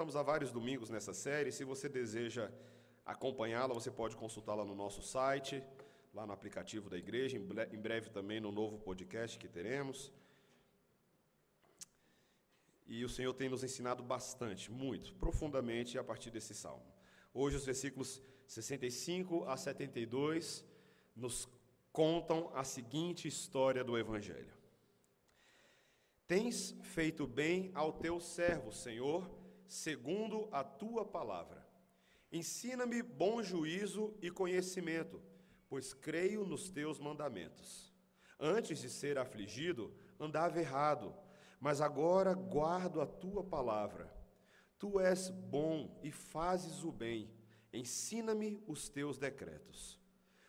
estamos há vários domingos nessa série. Se você deseja acompanhá-la, você pode consultá-la no nosso site, lá no aplicativo da igreja, em breve também no novo podcast que teremos. E o Senhor tem nos ensinado bastante, muito, profundamente a partir desse salmo. Hoje, os versículos 65 a 72 nos contam a seguinte história do Evangelho. Tens feito bem ao teu servo, Senhor, segundo a tua palavra. Ensina-me bom juízo e conhecimento, pois creio nos teus mandamentos. Antes de ser afligido, andava errado, mas agora guardo a tua palavra. Tu és bom e fazes o bem. Ensina-me os teus decretos.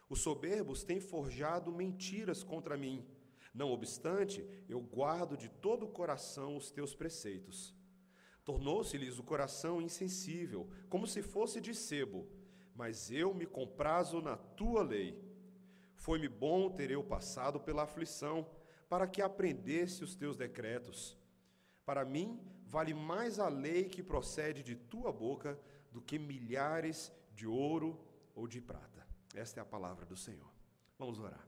Os soberbos têm forjado mentiras contra mim não obstante, eu guardo de todo o coração os teus preceitos. Tornou-se-lhes o coração insensível, como se fosse de sebo, mas eu me comprazo na tua lei. Foi-me bom ter eu passado pela aflição, para que aprendesse os teus decretos. Para mim, vale mais a lei que procede de tua boca do que milhares de ouro ou de prata. Esta é a palavra do Senhor. Vamos orar.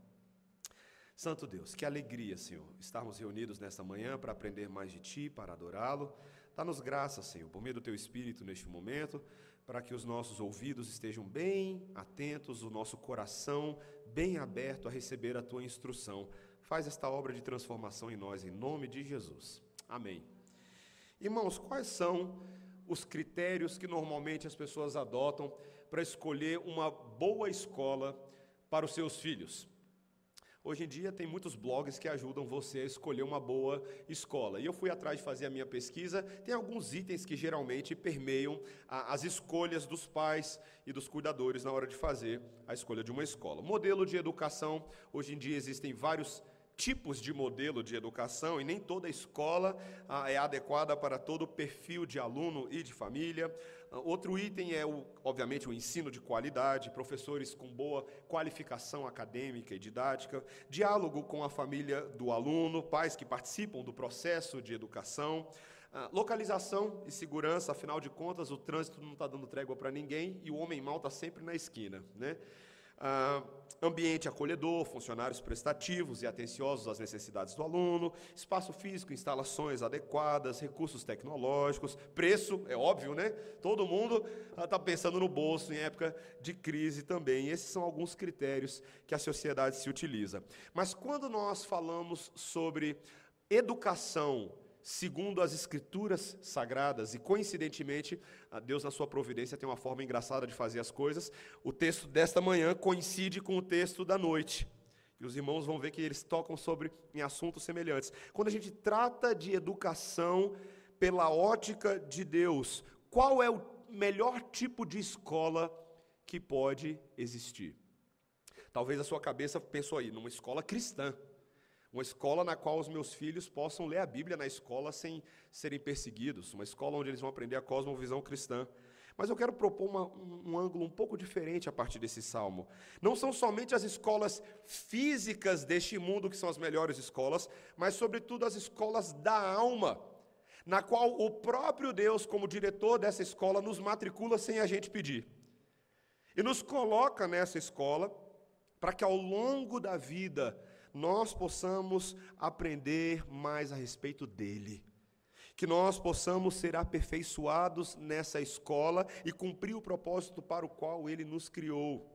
Santo Deus, que alegria, Senhor, estarmos reunidos nesta manhã para aprender mais de Ti, para adorá-lo. Dá-nos graça, Senhor, por meio do Teu Espírito neste momento, para que os nossos ouvidos estejam bem atentos, o nosso coração bem aberto a receber a Tua instrução. Faz esta obra de transformação em nós, em nome de Jesus. Amém. Irmãos, quais são os critérios que normalmente as pessoas adotam para escolher uma boa escola para os seus filhos? Hoje em dia tem muitos blogs que ajudam você a escolher uma boa escola. E eu fui atrás de fazer a minha pesquisa. Tem alguns itens que geralmente permeiam a, as escolhas dos pais e dos cuidadores na hora de fazer a escolha de uma escola. Modelo de educação. Hoje em dia existem vários tipos de modelo de educação e nem toda escola ah, é adequada para todo perfil de aluno e de família. Outro item é, o, obviamente, o ensino de qualidade, professores com boa qualificação acadêmica e didática, diálogo com a família do aluno, pais que participam do processo de educação. Ah, localização e segurança, afinal de contas, o trânsito não está dando trégua para ninguém e o homem mal está sempre na esquina. Né? Ah, ambiente acolhedor, funcionários prestativos e atenciosos às necessidades do aluno, espaço físico, instalações adequadas, recursos tecnológicos, preço, é óbvio, né? Todo mundo está pensando no bolso em época de crise também. Esses são alguns critérios que a sociedade se utiliza. Mas quando nós falamos sobre educação segundo as escrituras sagradas, e coincidentemente, Deus, na sua providência, tem uma forma engraçada de fazer as coisas. O texto desta manhã coincide com o texto da noite. E os irmãos vão ver que eles tocam sobre em assuntos semelhantes. Quando a gente trata de educação pela ótica de Deus, qual é o melhor tipo de escola que pode existir? Talvez a sua cabeça pensou aí, numa escola cristã uma escola na qual os meus filhos possam ler a Bíblia na escola sem serem perseguidos, uma escola onde eles vão aprender a cosmovisão cristã. Mas eu quero propor uma, um, um, ângulo um pouco diferente a partir desse salmo. Não são somente as escolas físicas deste mundo que são as melhores escolas, mas, sobretudo, as escolas da alma, na qual o próprio Deus, como diretor dessa escola, nos matricula sem a gente pedir. E nos coloca nessa escola para que ao longo da vida nós possamos aprender mais a respeito dele. Que nós possamos ser aperfeiçoados nessa escola e cumprir o propósito para o qual ele nos criou.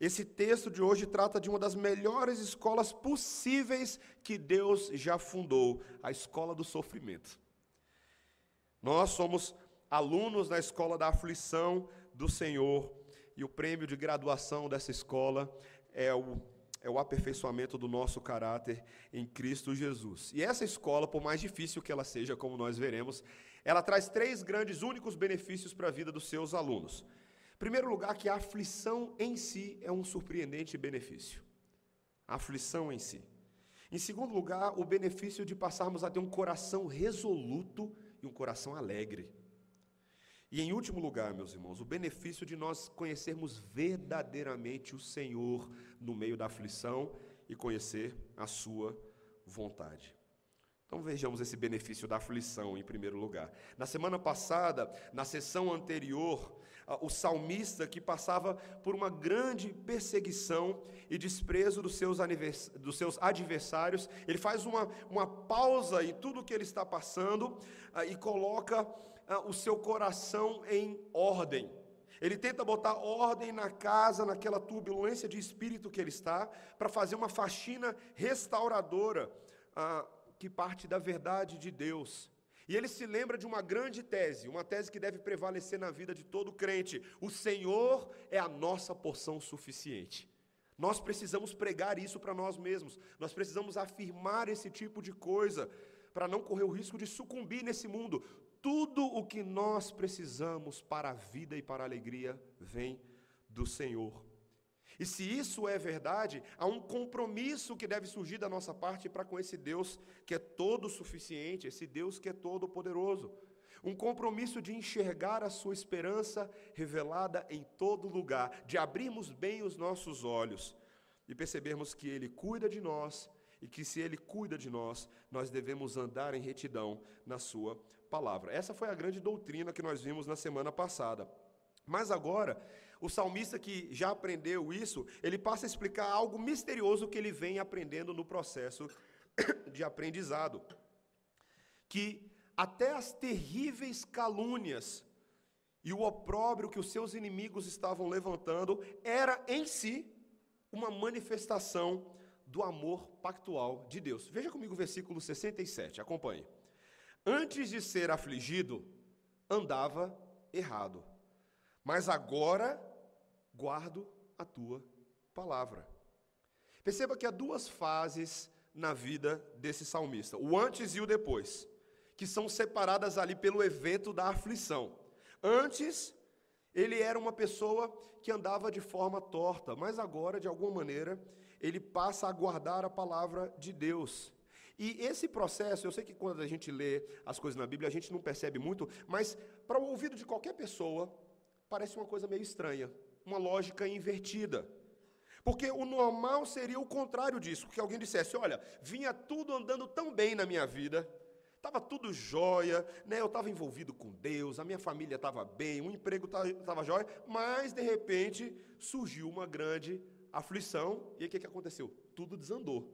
Esse texto de hoje trata de uma das melhores escolas possíveis que Deus já fundou a escola do sofrimento. Nós somos alunos na escola da aflição do Senhor e o prêmio de graduação dessa escola é o é o aperfeiçoamento do nosso caráter em Cristo Jesus. E essa escola, por mais difícil que ela seja, como nós veremos, ela traz três grandes, únicos benefícios para a vida dos seus alunos. Em primeiro lugar, que a aflição em si é um surpreendente benefício. A aflição em si. Em segundo lugar, o benefício de passarmos a ter um coração resoluto e um coração alegre. E em último lugar, meus irmãos, o benefício de nós conhecermos verdadeiramente o Senhor no meio da aflição e conhecer a Sua vontade. Então vejamos esse benefício da aflição em primeiro lugar. Na semana passada, na sessão anterior, o salmista que passava por uma grande perseguição e desprezo dos seus, dos seus adversários, ele faz uma, uma pausa em tudo que ele está passando e coloca o seu coração em ordem. Ele tenta botar ordem na casa, naquela turbulência de espírito que ele está, para fazer uma faxina restauradora que parte da verdade de Deus. E ele se lembra de uma grande tese, uma tese que deve prevalecer na vida de todo crente: o Senhor é a nossa porção suficiente. Nós precisamos pregar isso para nós mesmos, nós precisamos afirmar esse tipo de coisa, para não correr o risco de sucumbir nesse mundo. Tudo o que nós precisamos para a vida e para a alegria vem do Senhor. E se isso é verdade, há um compromisso que deve surgir da nossa parte para com esse Deus que é todo suficiente, esse Deus que é todo poderoso. Um compromisso de enxergar a sua esperança revelada em todo lugar, de abrirmos bem os nossos olhos e percebermos que ele cuida de nós e que se ele cuida de nós, nós devemos andar em retidão na sua palavra. Essa foi a grande doutrina que nós vimos na semana passada. Mas agora, o salmista que já aprendeu isso, ele passa a explicar algo misterioso que ele vem aprendendo no processo de aprendizado. Que até as terríveis calúnias e o opróbrio que os seus inimigos estavam levantando era em si uma manifestação do amor pactual de Deus. Veja comigo o versículo 67, acompanhe. Antes de ser afligido, andava errado, mas agora guardo a tua palavra. Perceba que há duas fases na vida desse salmista, o antes e o depois, que são separadas ali pelo evento da aflição. Antes, ele era uma pessoa que andava de forma torta, mas agora, de alguma maneira, ele passa a guardar a palavra de Deus. E esse processo, eu sei que quando a gente lê as coisas na Bíblia, a gente não percebe muito, mas para o ouvido de qualquer pessoa, parece uma coisa meio estranha uma lógica invertida. Porque o normal seria o contrário disso, que alguém dissesse: olha, vinha tudo andando tão bem na minha vida, estava tudo jóia, né? eu estava envolvido com Deus, a minha família estava bem, o emprego estava jóia, mas de repente surgiu uma grande aflição, e o que, que aconteceu? Tudo desandou.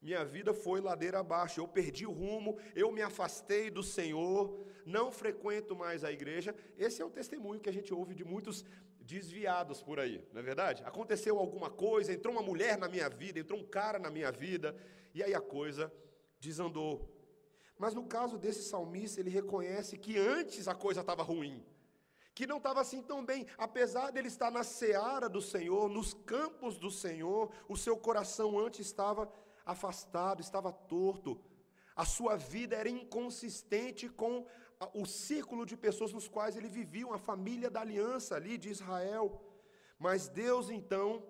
Minha vida foi ladeira abaixo, eu perdi o rumo, eu me afastei do Senhor, não frequento mais a igreja. Esse é o testemunho que a gente ouve de muitos desviados por aí, não é verdade? Aconteceu alguma coisa, entrou uma mulher na minha vida, entrou um cara na minha vida, e aí a coisa desandou. Mas no caso desse salmista, ele reconhece que antes a coisa estava ruim, que não estava assim tão bem, apesar dele estar na seara do Senhor, nos campos do Senhor, o seu coração antes estava afastado, estava torto, a sua vida era inconsistente com o círculo de pessoas nos quais ele vivia, uma família da aliança ali de Israel. Mas Deus então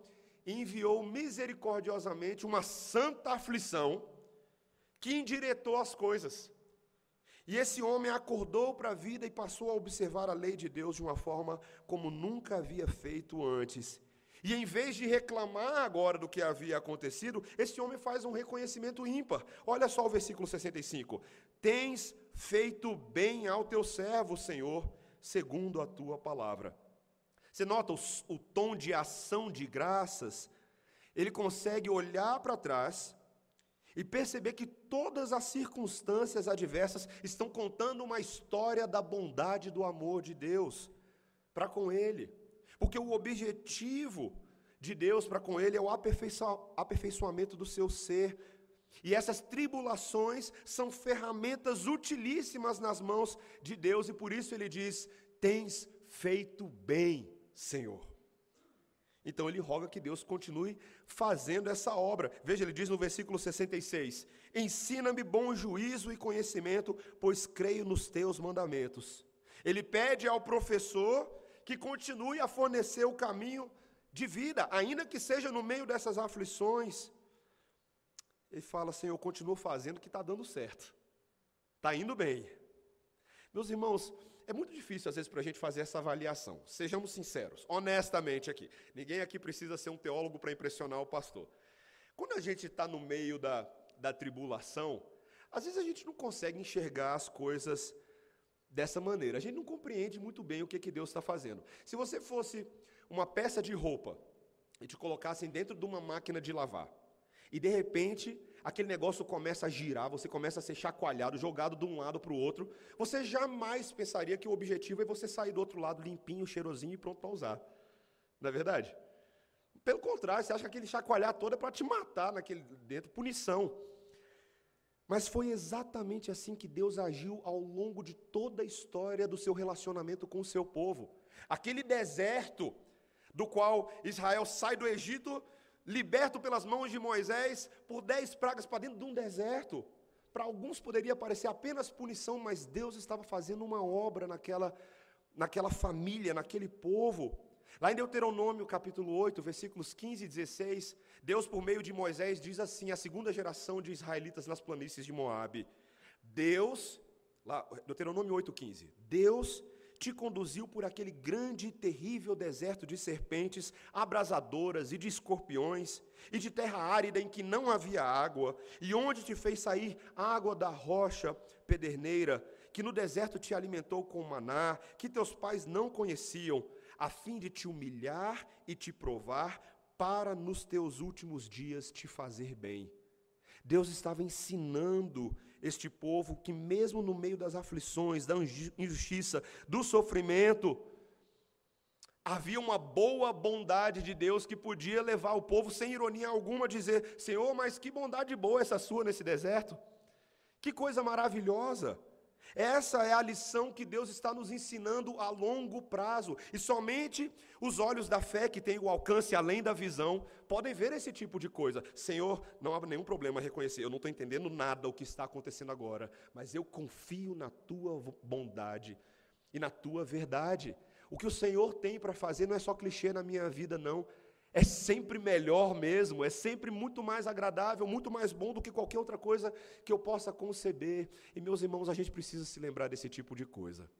enviou misericordiosamente uma santa aflição que indiretou as coisas. E esse homem acordou para a vida e passou a observar a lei de Deus de uma forma como nunca havia feito antes. E em vez de reclamar agora do que havia acontecido, esse homem faz um reconhecimento ímpar. Olha só o versículo 65. Tens feito bem ao teu servo, Senhor, segundo a tua palavra. Você nota o, o tom de ação de graças? Ele consegue olhar para trás e perceber que todas as circunstâncias adversas estão contando uma história da bondade do amor de Deus para com ele. Porque o objetivo de Deus para com ele é o aperfeiçoamento do seu ser, e essas tribulações são ferramentas utilíssimas nas mãos de Deus, e por isso ele diz: Tens feito bem, Senhor. Então ele roga que Deus continue fazendo essa obra. Veja, ele diz no versículo 66: Ensina-me bom juízo e conhecimento, pois creio nos teus mandamentos. Ele pede ao professor que continue a fornecer o caminho de vida, ainda que seja no meio dessas aflições. Ele fala, Senhor, eu continuo fazendo que está dando certo. Está indo bem. Meus irmãos, é muito difícil às vezes para a gente fazer essa avaliação. Sejamos sinceros, honestamente aqui. Ninguém aqui precisa ser um teólogo para impressionar o pastor. Quando a gente está no meio da, da tribulação, Às vezes a gente não consegue enxergar as coisas dessa maneira. A gente não compreende muito bem o que, que Deus está fazendo. Se você fosse uma peça de roupa e te colocassem dentro de uma máquina de lavar, e de repente aquele negócio começa a girar, você começa a ser chacoalhado, jogado de um lado para o outro, você jamais pensaria que o objetivo é você sair do outro lado limpinho, cheirosinho e pronto para usar. Não é verdade? Pelo contrário, você acha que aquele chacoalhar todo é para te matar naquele dentro, punição. Mas foi exatamente assim que Deus agiu ao longo de toda a história do seu relacionamento com o seu povo. Aquele deserto do qual Israel sai do Egito, liberto pelas mãos de Moisés, por dez pragas para dentro de um deserto. Para alguns poderia parecer apenas punição, mas Deus estava fazendo uma obra naquela, naquela família, naquele povo. Lá em Deuteronômio capítulo 8, versículos 15 e 16, Deus, por meio de Moisés, diz assim: a segunda geração de israelitas nas planícies de Moabe. Deus, lá, Deuteronômio 8,15, Deus te conduziu por aquele grande e terrível deserto de serpentes abrasadoras e de escorpiões, e de terra árida em que não havia água, e onde te fez sair água da rocha pederneira, que no deserto te alimentou com maná, que teus pais não conheciam, a fim de te humilhar e te provar, para nos teus últimos dias te fazer bem. Deus estava ensinando este povo que, mesmo no meio das aflições, da injustiça, do sofrimento, havia uma boa bondade de Deus que podia levar o povo, sem ironia alguma, a dizer: Senhor, mas que bondade boa essa sua nesse deserto, que coisa maravilhosa. Essa é a lição que Deus está nos ensinando a longo prazo. E somente os olhos da fé, que têm o alcance além da visão, podem ver esse tipo de coisa. Senhor, não há nenhum problema reconhecer. Eu não estou entendendo nada o que está acontecendo agora, mas eu confio na tua bondade e na tua verdade. O que o Senhor tem para fazer não é só clichê na minha vida, não é sempre melhor mesmo, é sempre muito mais agradável, muito mais bom do que qualquer outra coisa que eu possa conceber. E, meus irmãos, a gente precisa se lembrar desse tipo de coisa,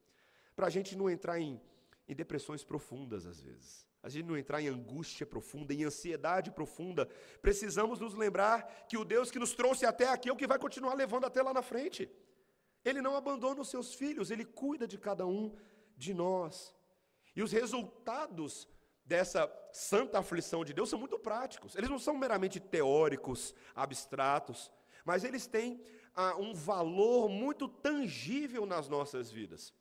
para a gente não entrar em, em depressões profundas às vezes, a gente não entrar em angústia profunda, em ansiedade profunda. Precisamos nos lembrar que o Deus que nos trouxe até aqui é o que vai continuar levando até lá na frente. Ele não abandona os seus filhos, ele cuida de cada um de nós. E os resultados dessa santa aflição de Deus são muito práticos. Eles não são meramente teóricos, abstratos, mas eles têm ah, um valor muito tangível nas nossas vidas.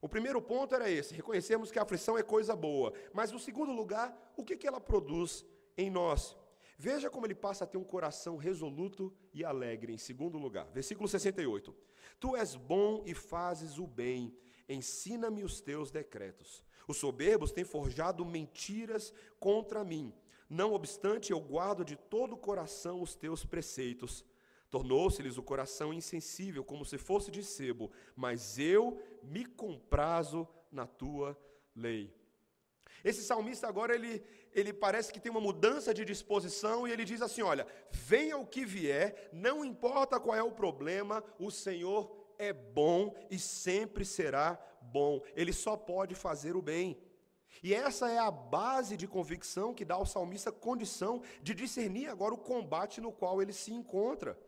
O primeiro ponto era esse: reconhecemos que a aflição é coisa boa. Mas, no segundo lugar, o que, que ela produz em nós? Veja como ele passa a ter um coração resoluto e alegre, em segundo lugar. Versículo 68. Tu és bom e fazes o bem, ensina-me os teus decretos. Os soberbos têm forjado mentiras contra mim. Não obstante, eu guardo de todo o coração os teus preceitos. Tornou-se-lhes o coração insensível, como se fosse de sebo, mas eu me comprazo na tua lei. Esse salmista agora ele, ele parece que tem uma mudança de disposição e ele diz assim: olha, venha o que vier, não importa qual é o problema, o Senhor é bom e sempre será bom, ele só pode fazer o bem. E essa é a base de convicção que dá ao salmista condição de discernir agora o combate no qual ele se encontra.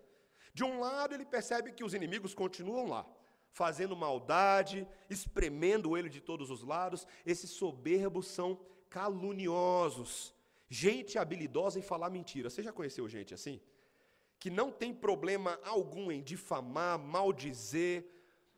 De um lado, ele percebe que os inimigos continuam lá, fazendo maldade, espremendo ele de todos os lados. Esses soberbos são caluniosos, gente habilidosa em falar mentira. Você já conheceu gente assim? Que não tem problema algum em difamar, maldizer,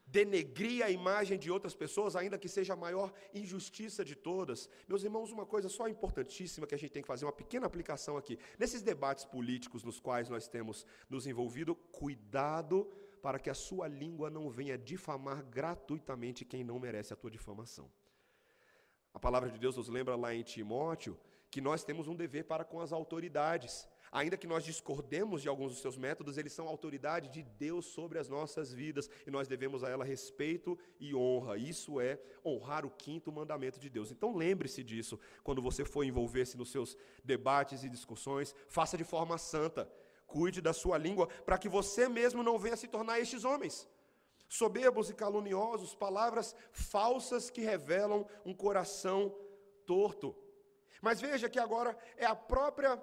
denegrir a imagem de outras pessoas, ainda que seja a maior injustiça de todas. Meus irmãos, uma coisa só importantíssima que a gente tem que fazer, uma pequena aplicação aqui. Nesses debates políticos nos quais nós temos nos envolvido, cuidado para que a sua língua não venha difamar gratuitamente quem não merece a tua difamação. A palavra de Deus nos lembra lá em Timóteo que nós temos um dever para com as autoridades. Ainda que nós discordemos de alguns dos seus métodos, eles são autoridade de Deus sobre as nossas vidas e nós devemos a ela respeito e honra. Isso é honrar o quinto mandamento de Deus. Então lembre-se disso quando você for envolver-se nos seus debates e discussões, faça de forma santa. Cuide da sua língua para que você mesmo não venha se tornar estes homens. Soberbos e caluniosos, palavras falsas que revelam um coração torto. Mas veja que agora é a própria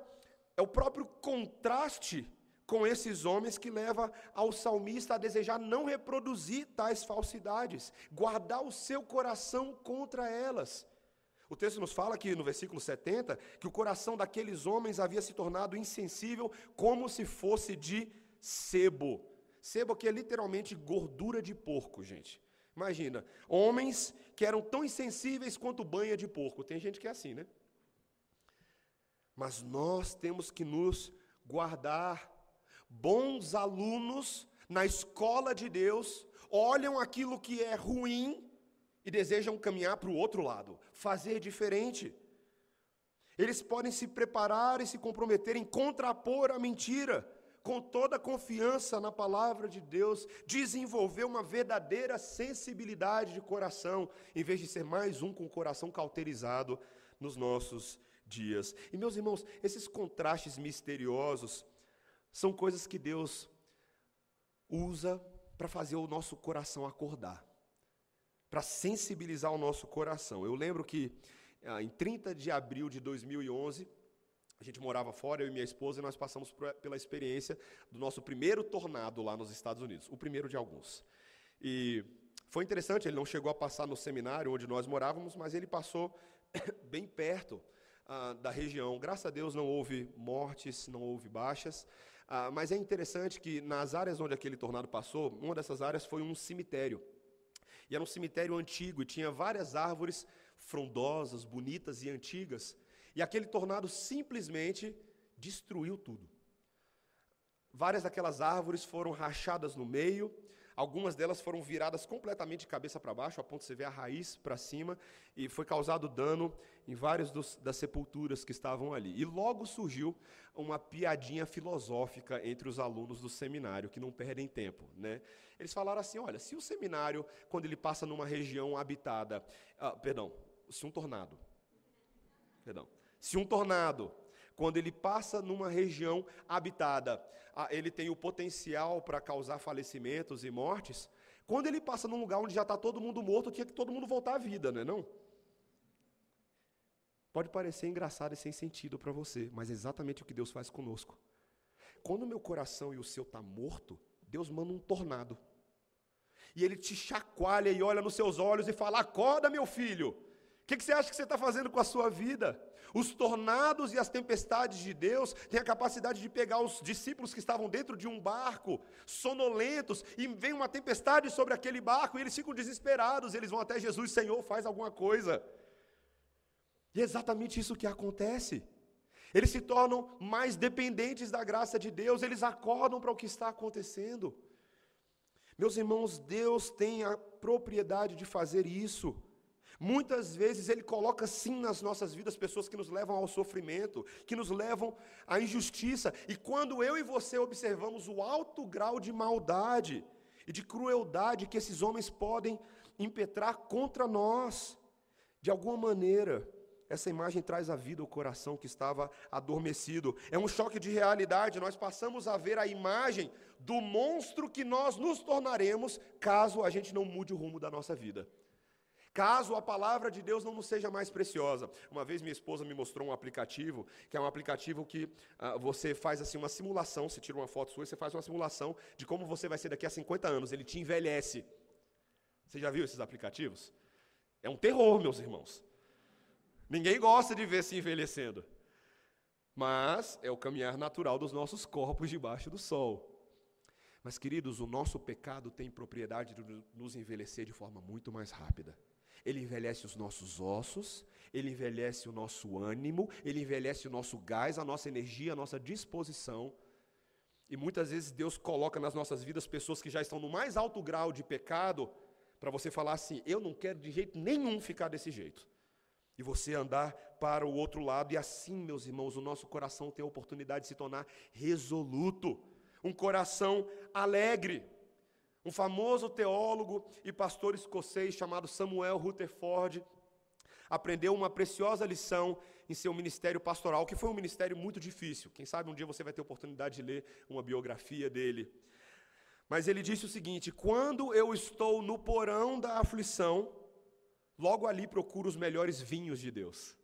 é o próprio contraste com esses homens que leva ao salmista a desejar não reproduzir tais falsidades, guardar o seu coração contra elas. O texto nos fala aqui no versículo 70 que o coração daqueles homens havia se tornado insensível como se fosse de sebo. Sebo aqui é literalmente gordura de porco, gente. Imagina, homens que eram tão insensíveis quanto banha de porco. Tem gente que é assim, né? Mas nós temos que nos guardar. Bons alunos na escola de Deus olham aquilo que é ruim e desejam caminhar para o outro lado, fazer diferente. Eles podem se preparar e se comprometer em contrapor a mentira com toda a confiança na palavra de Deus, desenvolver uma verdadeira sensibilidade de coração, em vez de ser mais um com o coração cauterizado nos nossos dias. E meus irmãos, esses contrastes misteriosos são coisas que Deus usa para fazer o nosso coração acordar, para sensibilizar o nosso coração. Eu lembro que ah, em 30 de abril de 2011, a gente morava fora, eu e minha esposa, e nós passamos pela experiência do nosso primeiro tornado lá nos Estados Unidos, o primeiro de alguns. E foi interessante, ele não chegou a passar no seminário onde nós morávamos, mas ele passou bem perto ah, da região. Graças a Deus não houve mortes, não houve baixas, ah, mas é interessante que nas áreas onde aquele tornado passou, uma dessas áreas foi um cemitério. E era um cemitério antigo e tinha várias árvores frondosas, bonitas e antigas. E aquele tornado simplesmente destruiu tudo. Várias daquelas árvores foram rachadas no meio, algumas delas foram viradas completamente de cabeça para baixo, a ponto de você ver a raiz para cima, e foi causado dano em várias dos, das sepulturas que estavam ali. E logo surgiu uma piadinha filosófica entre os alunos do seminário, que não perdem tempo. Né? Eles falaram assim: olha, se o seminário, quando ele passa numa região habitada, ah, perdão, se um tornado, perdão, se um tornado, quando ele passa numa região habitada, ah, ele tem o potencial para causar falecimentos e mortes, quando ele passa num lugar onde já está todo mundo morto, tinha que todo mundo voltar à vida, não é não? Pode parecer engraçado e sem sentido para você, mas é exatamente o que Deus faz conosco. Quando o meu coração e o seu está morto, Deus manda um tornado. E ele te chacoalha e olha nos seus olhos e fala: Acorda, meu filho que, que você acha que você está fazendo com a sua vida? Os tornados e as tempestades de Deus têm a capacidade de pegar os discípulos que estavam dentro de um barco, sonolentos, e vem uma tempestade sobre aquele barco, e eles ficam desesperados, eles vão até Jesus, Senhor, faz alguma coisa. E é exatamente isso que acontece. Eles se tornam mais dependentes da graça de Deus, eles acordam para o que está acontecendo. Meus irmãos, Deus tem a propriedade de fazer isso. Muitas vezes Ele coloca sim nas nossas vidas pessoas que nos levam ao sofrimento, que nos levam à injustiça. E quando eu e você observamos o alto grau de maldade e de crueldade que esses homens podem impetrar contra nós, de alguma maneira, essa imagem traz à vida o coração que estava adormecido. É um choque de realidade. Nós passamos a ver a imagem do monstro que nós nos tornaremos caso a gente não mude o rumo da nossa vida caso a palavra de Deus não nos seja mais preciosa. Uma vez minha esposa me mostrou um aplicativo, que é um aplicativo que uh, você faz assim uma simulação, você tira uma foto sua e você faz uma simulação de como você vai ser daqui a 50 anos, ele te envelhece. Você já viu esses aplicativos? É um terror, meus irmãos. Ninguém gosta de ver se envelhecendo. Mas é o caminhar natural dos nossos corpos debaixo do sol. Mas, queridos, o nosso pecado tem propriedade de nos envelhecer de forma muito mais rápida. Ele envelhece os nossos ossos, ele envelhece o nosso ânimo, ele envelhece o nosso gás, a nossa energia, a nossa disposição. E muitas vezes Deus coloca nas nossas vidas pessoas que já estão no mais alto grau de pecado, para você falar assim: eu não quero de jeito nenhum ficar desse jeito. E você andar para o outro lado, e assim, meus irmãos, o nosso coração tem a oportunidade de se tornar resoluto, um coração alegre. Um famoso teólogo e pastor escocês chamado Samuel Rutherford aprendeu uma preciosa lição em seu ministério pastoral, que foi um ministério muito difícil. Quem sabe um dia você vai ter oportunidade de ler uma biografia dele. Mas ele disse o seguinte: quando eu estou no porão da aflição, logo ali procuro os melhores vinhos de Deus.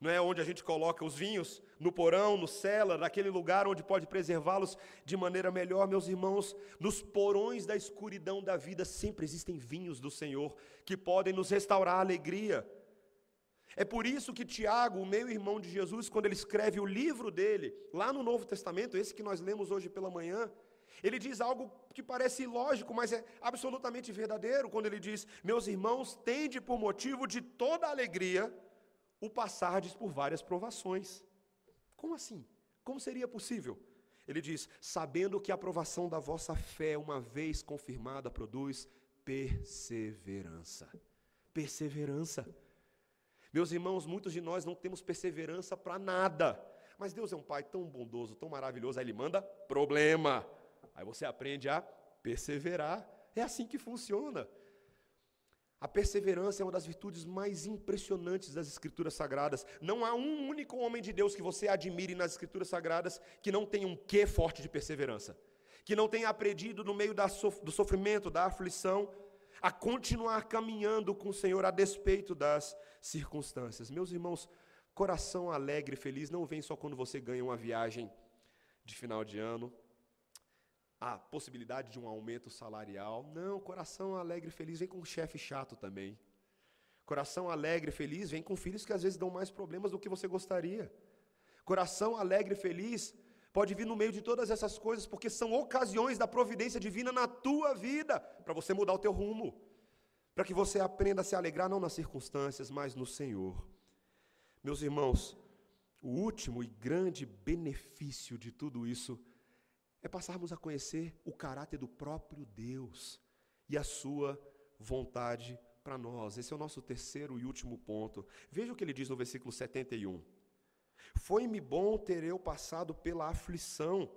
Não é onde a gente coloca os vinhos? No porão, no cellar, naquele lugar onde pode preservá-los de maneira melhor, meus irmãos. Nos porões da escuridão da vida sempre existem vinhos do Senhor que podem nos restaurar a alegria. É por isso que Tiago, o meio irmão de Jesus, quando ele escreve o livro dele, lá no Novo Testamento, esse que nós lemos hoje pela manhã, ele diz algo que parece ilógico, mas é absolutamente verdadeiro, quando ele diz: Meus irmãos, tende por motivo de toda alegria o passardes por várias provações. Como assim? Como seria possível? Ele diz: sabendo que a aprovação da vossa fé, uma vez confirmada, produz perseverança. Perseverança. Meus irmãos, muitos de nós não temos perseverança para nada. Mas Deus é um Pai tão bondoso, tão maravilhoso, aí Ele manda problema. Aí você aprende a perseverar. É assim que funciona. A perseverança é uma das virtudes mais impressionantes das Escrituras Sagradas. Não há um único homem de Deus que você admire nas Escrituras Sagradas que não tenha um quê forte de perseverança, que não tenha aprendido no meio do sofrimento, da aflição, a continuar caminhando com o Senhor a despeito das circunstâncias. Meus irmãos, coração alegre e feliz não vem só quando você ganha uma viagem de final de ano, a possibilidade de um aumento salarial. Não, coração alegre e feliz vem com um chefe chato também. Coração alegre e feliz vem com filhos que às vezes dão mais problemas do que você gostaria. Coração alegre e feliz pode vir no meio de todas essas coisas, porque são ocasiões da providência divina na tua vida, para você mudar o teu rumo, para que você aprenda a se alegrar não nas circunstâncias, mas no Senhor. Meus irmãos, o último e grande benefício de tudo isso é passarmos a conhecer o caráter do próprio Deus e a sua vontade para nós. Esse é o nosso terceiro e último ponto. Veja o que ele diz no versículo 71. Foi-me bom ter eu passado pela aflição,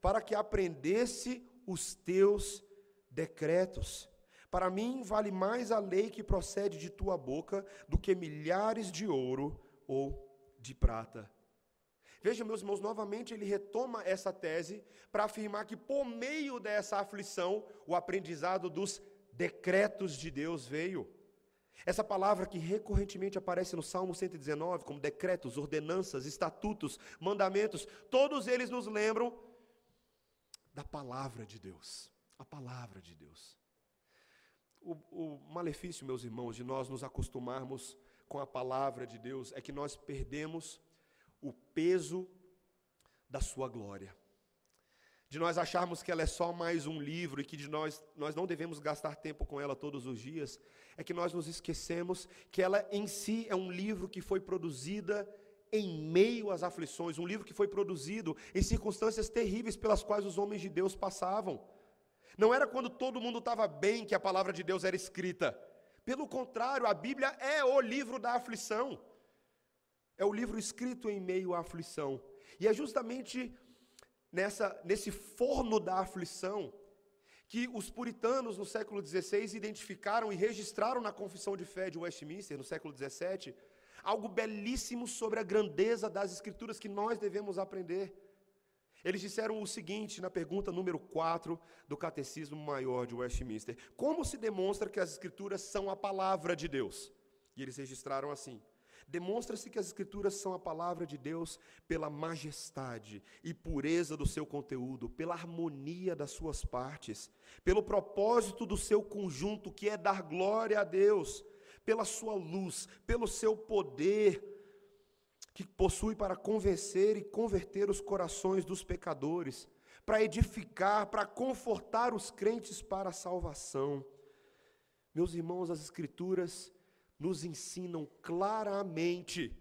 para que aprendesse os teus decretos. Para mim vale mais a lei que procede de tua boca do que milhares de ouro ou de prata Veja, meus irmãos, novamente ele retoma essa tese para afirmar que por meio dessa aflição, o aprendizado dos decretos de Deus veio. Essa palavra que recorrentemente aparece no Salmo 119, como decretos, ordenanças, estatutos, mandamentos, todos eles nos lembram da palavra de Deus. A palavra de Deus. O, o malefício, meus irmãos, de nós nos acostumarmos com a palavra de Deus é que nós perdemos o peso da sua glória. De nós acharmos que ela é só mais um livro e que de nós, nós não devemos gastar tempo com ela todos os dias, é que nós nos esquecemos que ela em si é um livro que foi produzida em meio às aflições, um livro que foi produzido em circunstâncias terríveis pelas quais os homens de Deus passavam. Não era quando todo mundo estava bem que a palavra de Deus era escrita. Pelo contrário, a Bíblia é o livro da aflição. É o livro escrito em meio à aflição. E é justamente nessa, nesse forno da aflição que os puritanos no século XVI identificaram e registraram na Confissão de Fé de Westminster, no século XVII, algo belíssimo sobre a grandeza das Escrituras que nós devemos aprender. Eles disseram o seguinte na pergunta número 4 do Catecismo Maior de Westminster: Como se demonstra que as Escrituras são a palavra de Deus? E eles registraram assim: Demonstra-se que as Escrituras são a palavra de Deus pela majestade e pureza do seu conteúdo, pela harmonia das suas partes, pelo propósito do seu conjunto, que é dar glória a Deus, pela sua luz, pelo seu poder, que possui para convencer e converter os corações dos pecadores, para edificar, para confortar os crentes para a salvação. Meus irmãos, as Escrituras nos ensinam claramente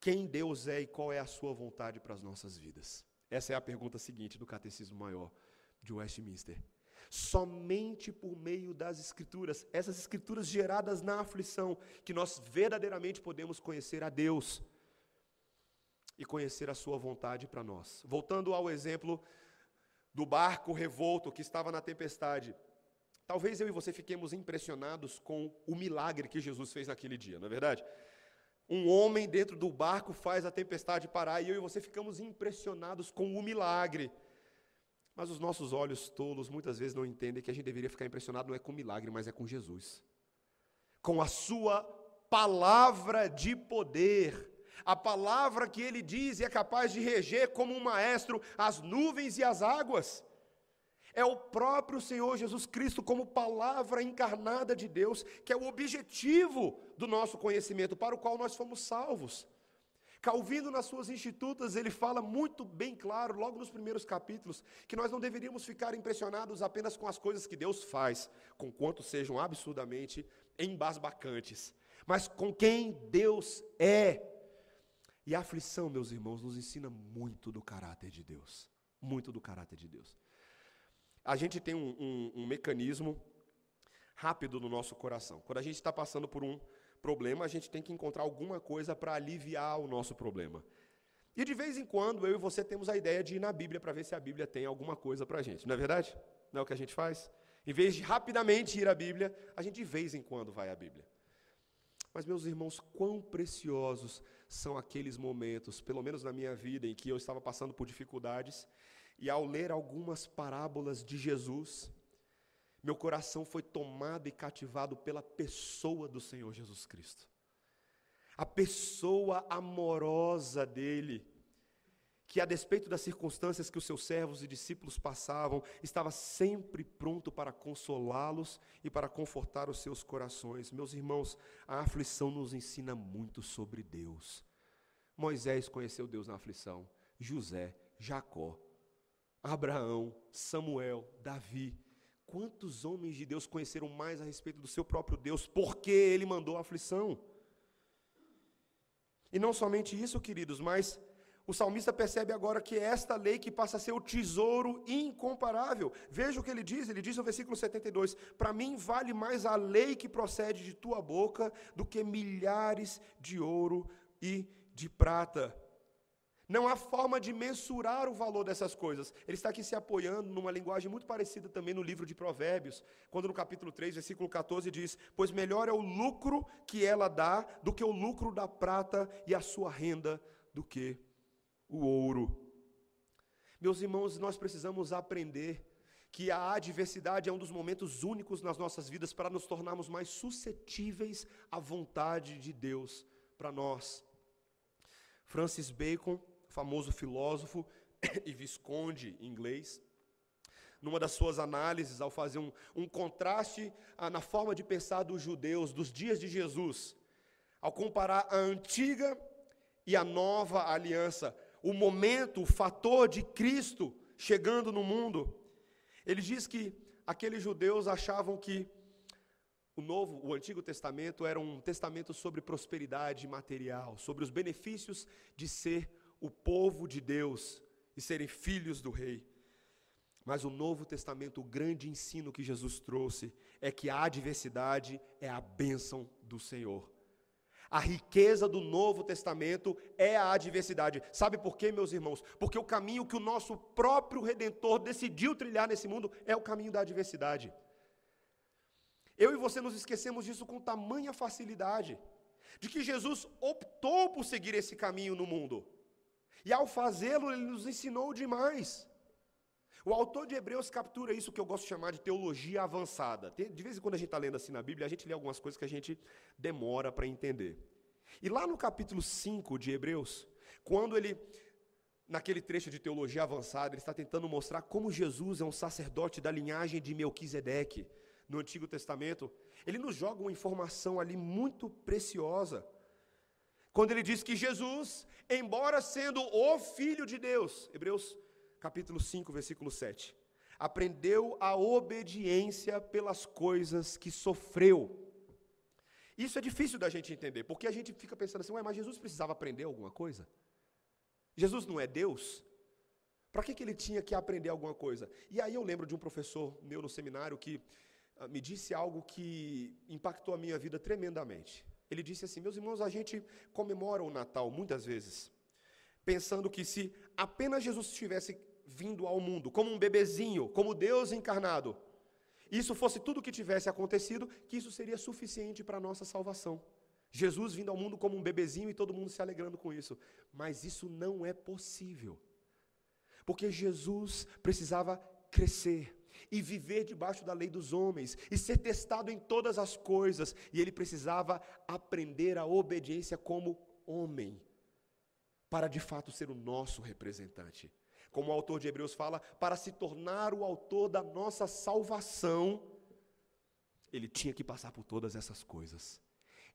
quem Deus é e qual é a sua vontade para as nossas vidas. Essa é a pergunta seguinte do Catecismo Maior de Westminster. Somente por meio das Escrituras, essas Escrituras geradas na aflição, que nós verdadeiramente podemos conhecer a Deus e conhecer a Sua vontade para nós. Voltando ao exemplo do barco revolto que estava na tempestade. Talvez eu e você fiquemos impressionados com o milagre que Jesus fez naquele dia, não é verdade? Um homem dentro do barco faz a tempestade parar e eu e você ficamos impressionados com o milagre. Mas os nossos olhos tolos muitas vezes não entendem que a gente deveria ficar impressionado não é com o milagre, mas é com Jesus. Com a sua palavra de poder, A palavra que ele diz é capaz de reger como um maestro as nuvens e as águas. É o próprio Senhor Jesus Cristo, como palavra encarnada de Deus, que é o objetivo do nosso conhecimento, para o qual nós fomos salvos. Calvino, nas suas institutas, ele fala muito bem claro, logo nos primeiros capítulos, que nós não deveríamos ficar impressionados apenas com as coisas que Deus faz, com quanto sejam absurdamente embasbacantes, mas com quem Deus é. E a aflição, meus irmãos, nos ensina muito do caráter de Deus. Muito do caráter de Deus. A gente tem um, um, um mecanismo rápido no nosso coração. Quando a gente está passando por um problema, a gente tem que encontrar alguma coisa para aliviar o nosso problema. E de vez em quando, eu e você temos a ideia de ir na Bíblia para ver se a Bíblia tem alguma coisa para a gente. Não é verdade? Não é o que a gente faz? Em vez de rapidamente ir à Bíblia, a gente de vez em quando vai à Bíblia. Mas, meus irmãos, quão preciosos são aqueles momentos, pelo menos na minha vida, em que eu estava passando por dificuldades, e ao ler algumas parábolas de Jesus, meu coração foi tomado e cativado pela pessoa do Senhor Jesus Cristo. A pessoa amorosa dele, que a despeito das circunstâncias que os seus servos e discípulos passavam, estava sempre pronto para consolá-los e para confortar os seus corações. Meus irmãos, a aflição nos ensina muito sobre Deus. Moisés conheceu Deus na aflição, José, Jacó, Abraão, Samuel, Davi, Quantos homens de Deus conheceram mais a respeito do seu próprio Deus, porque ele mandou a aflição? E não somente isso, queridos, mas o salmista percebe agora que é esta lei que passa a ser o tesouro incomparável. Veja o que ele diz, ele diz no versículo 72: Para mim vale mais a lei que procede de tua boca do que milhares de ouro e de prata. Não há forma de mensurar o valor dessas coisas. Ele está aqui se apoiando numa linguagem muito parecida também no livro de Provérbios, quando no capítulo 3, versículo 14 diz: Pois melhor é o lucro que ela dá do que o lucro da prata e a sua renda do que o ouro. Meus irmãos, nós precisamos aprender que a adversidade é um dos momentos únicos nas nossas vidas para nos tornarmos mais suscetíveis à vontade de Deus para nós. Francis Bacon famoso filósofo e visconde inglês, numa das suas análises, ao fazer um, um contraste ah, na forma de pensar dos judeus dos dias de Jesus, ao comparar a antiga e a nova aliança, o momento, o fator de Cristo chegando no mundo, ele diz que aqueles judeus achavam que o Novo, o Antigo Testamento era um testamento sobre prosperidade material, sobre os benefícios de ser o povo de Deus e serem filhos do rei. Mas o Novo Testamento, o grande ensino que Jesus trouxe é que a adversidade é a bênção do Senhor. A riqueza do Novo Testamento é a adversidade. Sabe por quê, meus irmãos? Porque o caminho que o nosso próprio Redentor decidiu trilhar nesse mundo é o caminho da adversidade. Eu e você nos esquecemos disso com tamanha facilidade, de que Jesus optou por seguir esse caminho no mundo. E ao fazê-lo, ele nos ensinou demais. O autor de Hebreus captura isso que eu gosto de chamar de teologia avançada. De vez em quando a gente está lendo assim na Bíblia, a gente lê algumas coisas que a gente demora para entender. E lá no capítulo 5 de Hebreus, quando ele, naquele trecho de teologia avançada, ele está tentando mostrar como Jesus é um sacerdote da linhagem de Melquisedeque no Antigo Testamento, ele nos joga uma informação ali muito preciosa. Quando ele diz que Jesus, embora sendo o Filho de Deus, Hebreus capítulo 5, versículo 7, aprendeu a obediência pelas coisas que sofreu. Isso é difícil da gente entender, porque a gente fica pensando assim, ué, mas Jesus precisava aprender alguma coisa? Jesus não é Deus? Para que, que ele tinha que aprender alguma coisa? E aí eu lembro de um professor meu no seminário que ah, me disse algo que impactou a minha vida tremendamente. Ele disse assim: Meus irmãos, a gente comemora o Natal muitas vezes, pensando que se apenas Jesus tivesse vindo ao mundo como um bebezinho, como Deus encarnado, isso fosse tudo o que tivesse acontecido, que isso seria suficiente para a nossa salvação. Jesus vindo ao mundo como um bebezinho e todo mundo se alegrando com isso. Mas isso não é possível. Porque Jesus precisava crescer e viver debaixo da lei dos homens, e ser testado em todas as coisas, e ele precisava aprender a obediência como homem, para de fato ser o nosso representante. Como o autor de Hebreus fala, para se tornar o autor da nossa salvação, ele tinha que passar por todas essas coisas.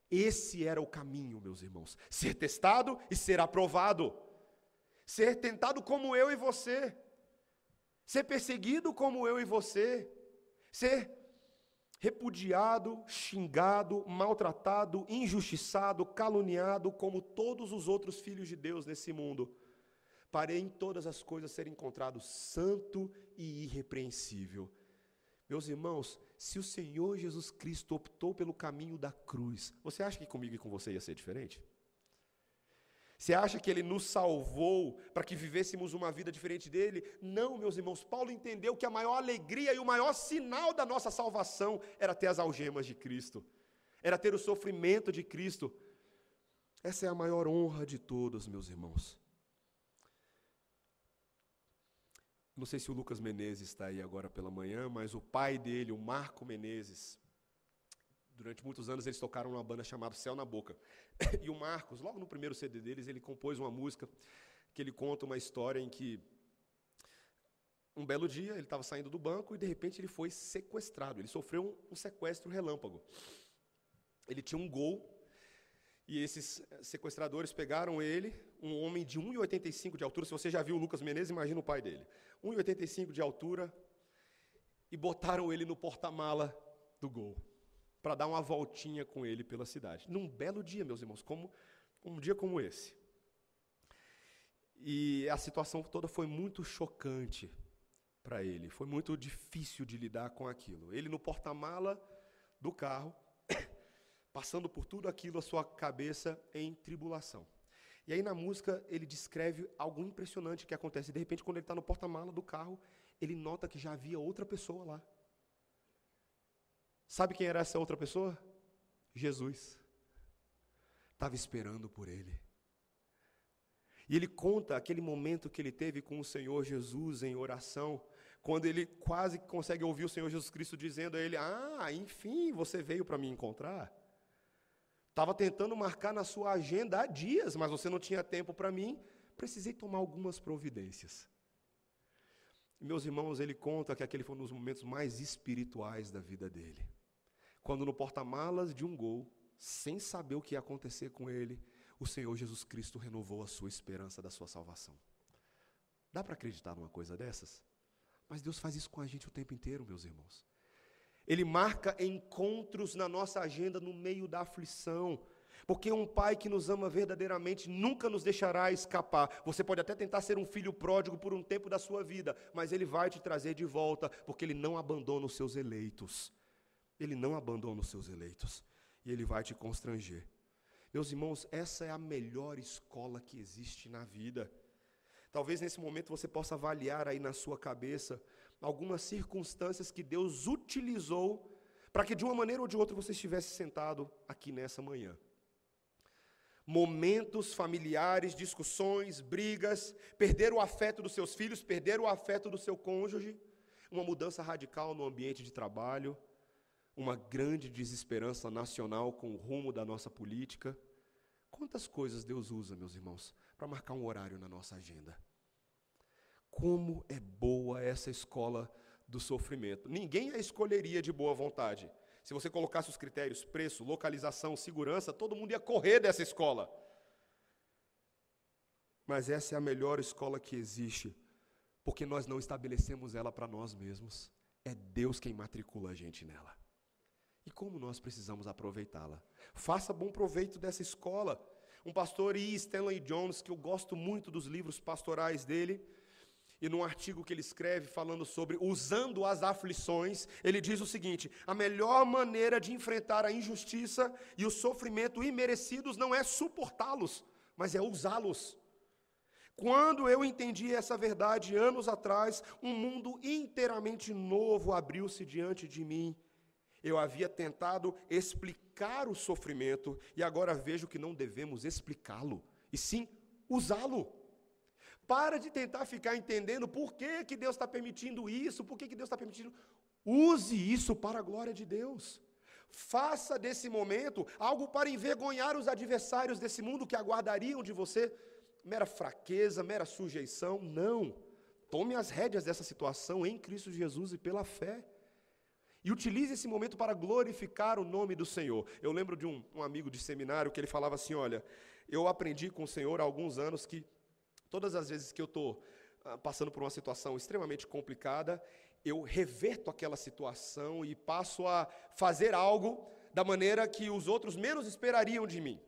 Esse era o caminho, meus irmãos: ser testado e ser aprovado, ser tentado como eu e você, ser perseguido como eu e você, ser repudiado, xingado, maltratado, injustiçado, caluniado, como todos os outros filhos de Deus nesse mundo. Parei em todas as coisas ser encontrado santo e irrepreensível. Meus irmãos, se o Senhor Jesus Cristo optou pelo caminho da cruz, você acha que comigo e com você ia ser diferente? Você acha que ele nos salvou para que vivêssemos uma vida diferente dele? Não, meus irmãos. Paulo entendeu que a maior alegria e o maior sinal da nossa salvação era ter as algemas de Cristo, era ter o sofrimento de Cristo. Essa é a maior honra de todos, meus irmãos. Não sei se o Lucas Menezes está aí agora pela manhã, mas o pai dele, o Marco Menezes, durante muitos anos eles tocaram numa banda chamada Céu na Boca. E o Marcos, logo no primeiro CD deles, ele compôs uma música que ele conta uma história em que um belo dia ele estava saindo do banco e de repente ele foi sequestrado. Ele sofreu um, um sequestro relâmpago. Ele tinha um gol e esses sequestradores pegaram ele, um homem de 1,85 de altura. Se você já viu o Lucas Menezes, imagina o pai dele. 1,85 de altura, e botaram ele no porta-mala do gol, para dar uma voltinha com ele pela cidade. Num belo dia, meus irmãos, como um dia como esse. E a situação toda foi muito chocante para ele, foi muito difícil de lidar com aquilo. Ele no porta-mala do carro, passando por tudo aquilo, a sua cabeça em tribulação. E aí na música ele descreve algo impressionante que acontece. De repente, quando ele está no porta-mala do carro, ele nota que já havia outra pessoa lá. Sabe quem era essa outra pessoa? Jesus. Estava esperando por ele. E ele conta aquele momento que ele teve com o Senhor Jesus em oração, quando ele quase consegue ouvir o Senhor Jesus Cristo dizendo a ele: Ah, enfim, você veio para me encontrar. Estava tentando marcar na sua agenda há dias, mas você não tinha tempo para mim. Precisei tomar algumas providências. Meus irmãos, ele conta que aquele foi um dos momentos mais espirituais da vida dele. Quando no porta-malas de um gol, sem saber o que ia acontecer com ele, o Senhor Jesus Cristo renovou a sua esperança da sua salvação. Dá para acreditar numa coisa dessas? Mas Deus faz isso com a gente o tempo inteiro, meus irmãos. Ele marca encontros na nossa agenda no meio da aflição. Porque um pai que nos ama verdadeiramente nunca nos deixará escapar. Você pode até tentar ser um filho pródigo por um tempo da sua vida, mas ele vai te trazer de volta, porque ele não abandona os seus eleitos. Ele não abandona os seus eleitos. E ele vai te constranger. Meus irmãos, essa é a melhor escola que existe na vida. Talvez nesse momento você possa avaliar aí na sua cabeça algumas circunstâncias que Deus utilizou para que de uma maneira ou de outra você estivesse sentado aqui nessa manhã. Momentos familiares, discussões, brigas, perder o afeto dos seus filhos, perder o afeto do seu cônjuge, uma mudança radical no ambiente de trabalho, uma grande desesperança nacional com o rumo da nossa política. Quantas coisas Deus usa, meus irmãos, para marcar um horário na nossa agenda. Como é boa essa escola do sofrimento. Ninguém a escolheria de boa vontade. Se você colocasse os critérios preço, localização, segurança, todo mundo ia correr dessa escola. Mas essa é a melhor escola que existe, porque nós não estabelecemos ela para nós mesmos. É Deus quem matricula a gente nela. E como nós precisamos aproveitá-la? Faça bom proveito dessa escola. Um pastor, E. Stanley Jones, que eu gosto muito dos livros pastorais dele, e num artigo que ele escreve falando sobre usando as aflições, ele diz o seguinte: a melhor maneira de enfrentar a injustiça e o sofrimento imerecidos não é suportá-los, mas é usá-los. Quando eu entendi essa verdade anos atrás, um mundo inteiramente novo abriu-se diante de mim. Eu havia tentado explicar o sofrimento e agora vejo que não devemos explicá-lo, e sim usá-lo. Para de tentar ficar entendendo por que, que Deus está permitindo isso, por que, que Deus está permitindo. Use isso para a glória de Deus. Faça desse momento algo para envergonhar os adversários desse mundo que aguardariam de você mera fraqueza, mera sujeição. Não. Tome as rédeas dessa situação em Cristo Jesus e pela fé. E utilize esse momento para glorificar o nome do Senhor. Eu lembro de um, um amigo de seminário que ele falava assim: Olha, eu aprendi com o Senhor há alguns anos que todas as vezes que eu estou ah, passando por uma situação extremamente complicada, eu reverto aquela situação e passo a fazer algo da maneira que os outros menos esperariam de mim.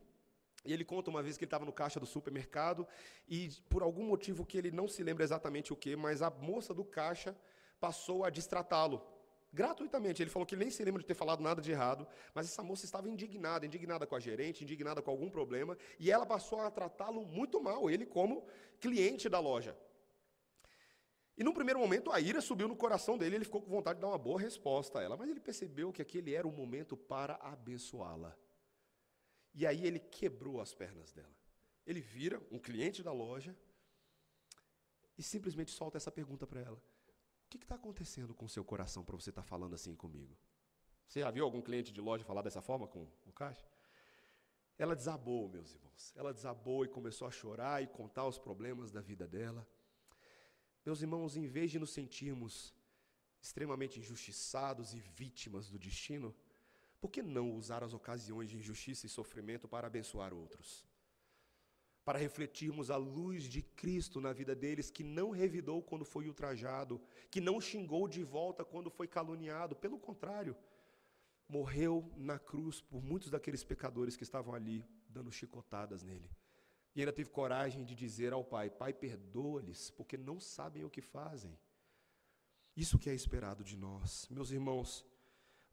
E ele conta uma vez que ele estava no caixa do supermercado e, por algum motivo que ele não se lembra exatamente o que, mas a moça do caixa passou a distratá-lo. Gratuitamente. Ele falou que nem se lembra de ter falado nada de errado, mas essa moça estava indignada, indignada com a gerente, indignada com algum problema, e ela passou a tratá-lo muito mal, ele como cliente da loja. E num primeiro momento a ira subiu no coração dele, ele ficou com vontade de dar uma boa resposta a ela, mas ele percebeu que aquele era o momento para abençoá-la. E aí ele quebrou as pernas dela. Ele vira um cliente da loja e simplesmente solta essa pergunta para ela: que está acontecendo com o seu coração para você estar tá falando assim comigo? Você já viu algum cliente de loja falar dessa forma com o caixa? Ela desabou, meus irmãos. Ela desabou e começou a chorar e contar os problemas da vida dela. Meus irmãos, em vez de nos sentirmos extremamente injustiçados e vítimas do destino, por que não usar as ocasiões de injustiça e sofrimento para abençoar outros? Para refletirmos a luz de Cristo na vida deles, que não revidou quando foi ultrajado, que não xingou de volta quando foi caluniado, pelo contrário, morreu na cruz por muitos daqueles pecadores que estavam ali dando chicotadas nele. E ainda teve coragem de dizer ao Pai: Pai, perdoa-lhes, porque não sabem o que fazem. Isso que é esperado de nós. Meus irmãos,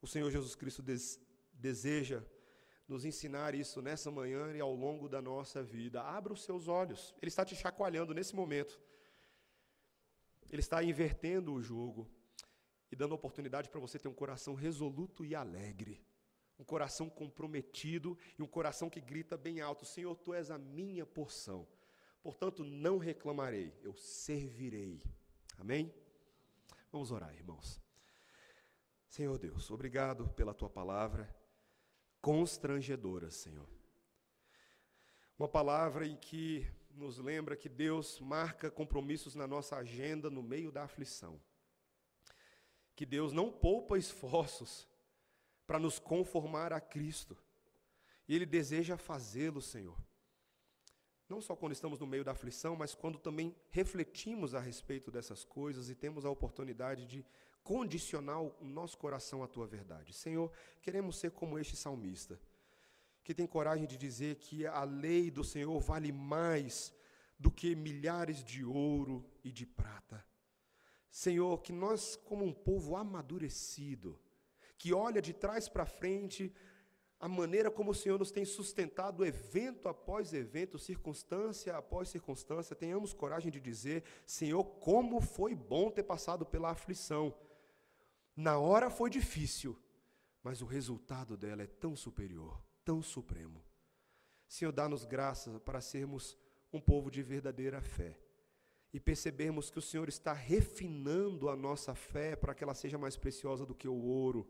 o Senhor Jesus Cristo des deseja nos ensinar isso nessa manhã e ao longo da nossa vida. Abra os seus olhos. Ele está te chacoalhando nesse momento. Ele está invertendo o jogo e dando oportunidade para você ter um coração resoluto e alegre. Um coração comprometido e um coração que grita bem alto: Senhor, tu és a minha porção. Portanto, não reclamarei, eu servirei. Amém? Vamos orar, irmãos. Senhor Deus, obrigado pela tua palavra constrangedora, Senhor. Uma palavra em que nos lembra que Deus marca compromissos na nossa agenda no meio da aflição. Que Deus não poupa esforços para nos conformar a Cristo. E Ele deseja fazê-lo, Senhor. Não só quando estamos no meio da aflição, mas quando também refletimos a respeito dessas coisas e temos a oportunidade de condicionar o nosso coração à tua verdade. Senhor, queremos ser como este salmista, que tem coragem de dizer que a lei do Senhor vale mais do que milhares de ouro e de prata. Senhor, que nós, como um povo amadurecido, que olha de trás para frente, a maneira como o Senhor nos tem sustentado evento após evento, circunstância após circunstância, tenhamos coragem de dizer: Senhor, como foi bom ter passado pela aflição. Na hora foi difícil, mas o resultado dela é tão superior, tão supremo. Senhor, dá-nos graça para sermos um povo de verdadeira fé e percebermos que o Senhor está refinando a nossa fé para que ela seja mais preciosa do que o ouro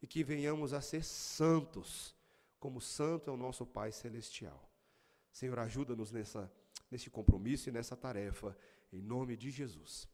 e que venhamos a ser santos, como santo é o nosso Pai celestial. Senhor, ajuda-nos nessa nesse compromisso e nessa tarefa, em nome de Jesus.